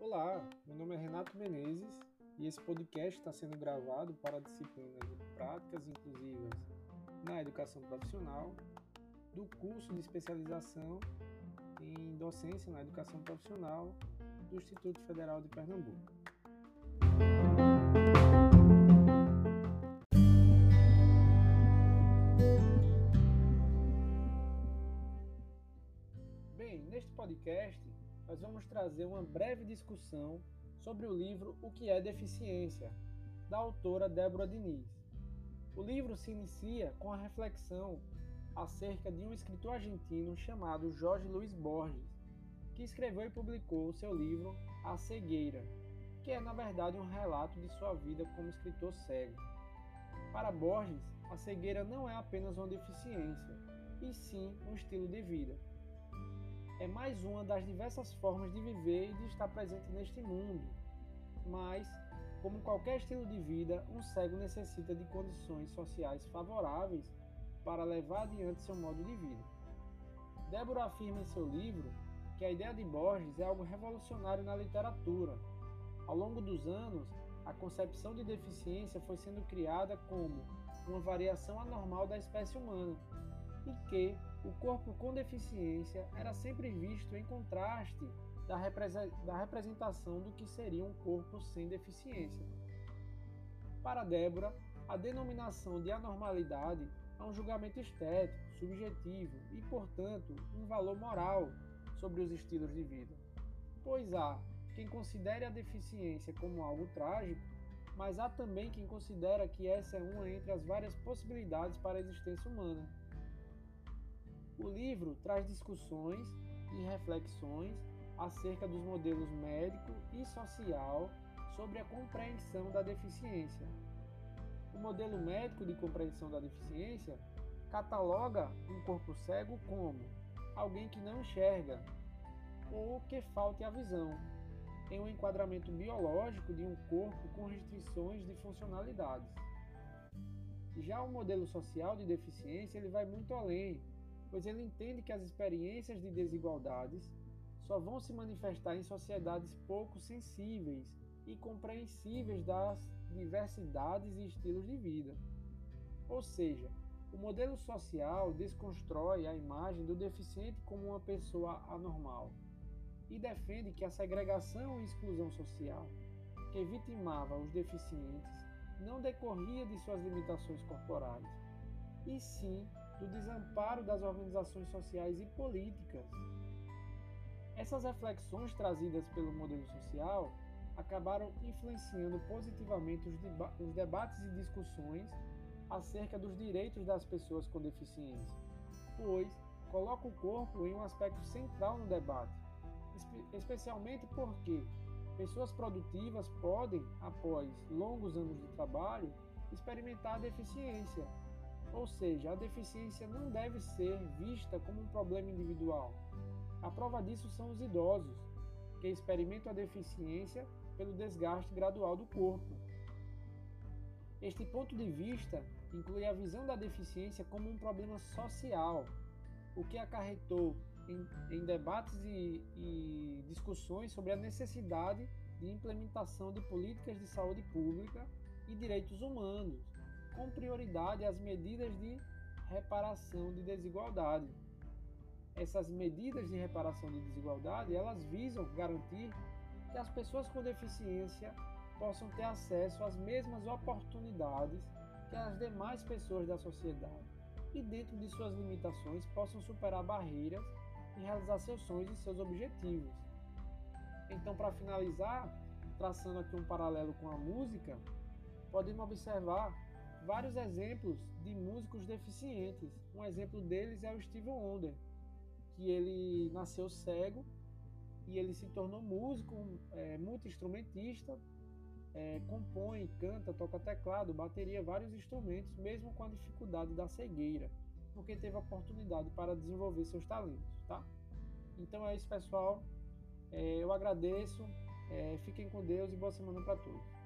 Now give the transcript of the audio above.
Olá, meu nome é Renato Menezes e esse podcast está sendo gravado para disciplinas de práticas inclusivas na educação profissional do curso de especialização em docência na educação profissional do Instituto Federal de Pernambuco. Podcast nós vamos trazer uma breve discussão sobre o livro O que é Deficiência, da autora Débora Diniz. O livro se inicia com a reflexão acerca de um escritor argentino chamado Jorge Luiz Borges, que escreveu e publicou o seu livro A Cegueira, que é na verdade um relato de sua vida como escritor cego. Para Borges, a cegueira não é apenas uma deficiência, e sim um estilo de vida. É mais uma das diversas formas de viver e de estar presente neste mundo. Mas, como qualquer estilo de vida, um cego necessita de condições sociais favoráveis para levar adiante seu modo de vida. Débora afirma em seu livro que a ideia de Borges é algo revolucionário na literatura. Ao longo dos anos, a concepção de deficiência foi sendo criada como uma variação anormal da espécie humana e que o corpo com deficiência era sempre visto em contraste da, representação do que seria um corpo sem deficiência. Para Débora, a denominação de anormalidade é um julgamento estético, subjetivo e, portanto, um valor moral sobre os estilos de vida. Pois há quem considere a deficiência como algo trágico, mas há também quem considera que essa é uma entre as várias possibilidades para a existência humana. O livro traz discussões e reflexões acerca dos modelos médico e social sobre a compreensão da deficiência. O modelo médico de compreensão da deficiência cataloga um corpo cego como alguém que não enxerga ou que falte a visão, em um enquadramento biológico de um corpo com restrições de funcionalidades. Já o modelo social de deficiência ele vai muito além, pois ele entende que as experiências de desigualdades só vão se manifestar em sociedades pouco sensíveis e compreensíveis das diversidades e estilos de vida. Ou seja, o modelo social desconstrói a imagem do deficiente como uma pessoa anormal e defende que a segregação e exclusão social que vitimava os deficientes não decorria de suas limitações corporais, e sim do desamparo das organizações sociais e políticas. Essas reflexões trazidas pelo modelo social acabaram influenciando positivamente os, deba os debates e discussões acerca dos direitos das pessoas com deficiência, pois coloca o corpo em um aspecto central no debate, especialmente porque pessoas produtivas podem, após longos anos de trabalho, experimentar deficiência. Ou seja, a deficiência não deve ser vista como um problema individual. A prova disso são os idosos, que experimentam a deficiência pelo desgaste gradual do corpo. Este ponto de vista inclui a visão da deficiência como um problema social, o que acarretou em, em debates e, e discussões sobre a necessidade de implementação de políticas de saúde pública e direitos humanos, com prioridade às medidas de reparação de desigualdade. Essas medidas de reparação de desigualdade, elas visam garantir que as pessoas com deficiência possam ter acesso às mesmas oportunidades que as demais pessoas da sociedade e, dentro de suas limitações, possam superar barreiras e realizar seus sonhos e seus objetivos. Então, para finalizar, traçando aqui um paralelo com a música, podemos observar vários exemplos de músicos deficientes. Um exemplo deles é o Steve Wonder, que ele nasceu cego e ele se tornou músico, é, multi-instrumentista, é, compõe, canta, toca teclado, bateria, vários instrumentos, mesmo com a dificuldade da cegueira, porque teve oportunidade para desenvolver seus talentos, tá? Então é isso, pessoal. É, eu agradeço. É, fiquem com Deus e boa semana para todos.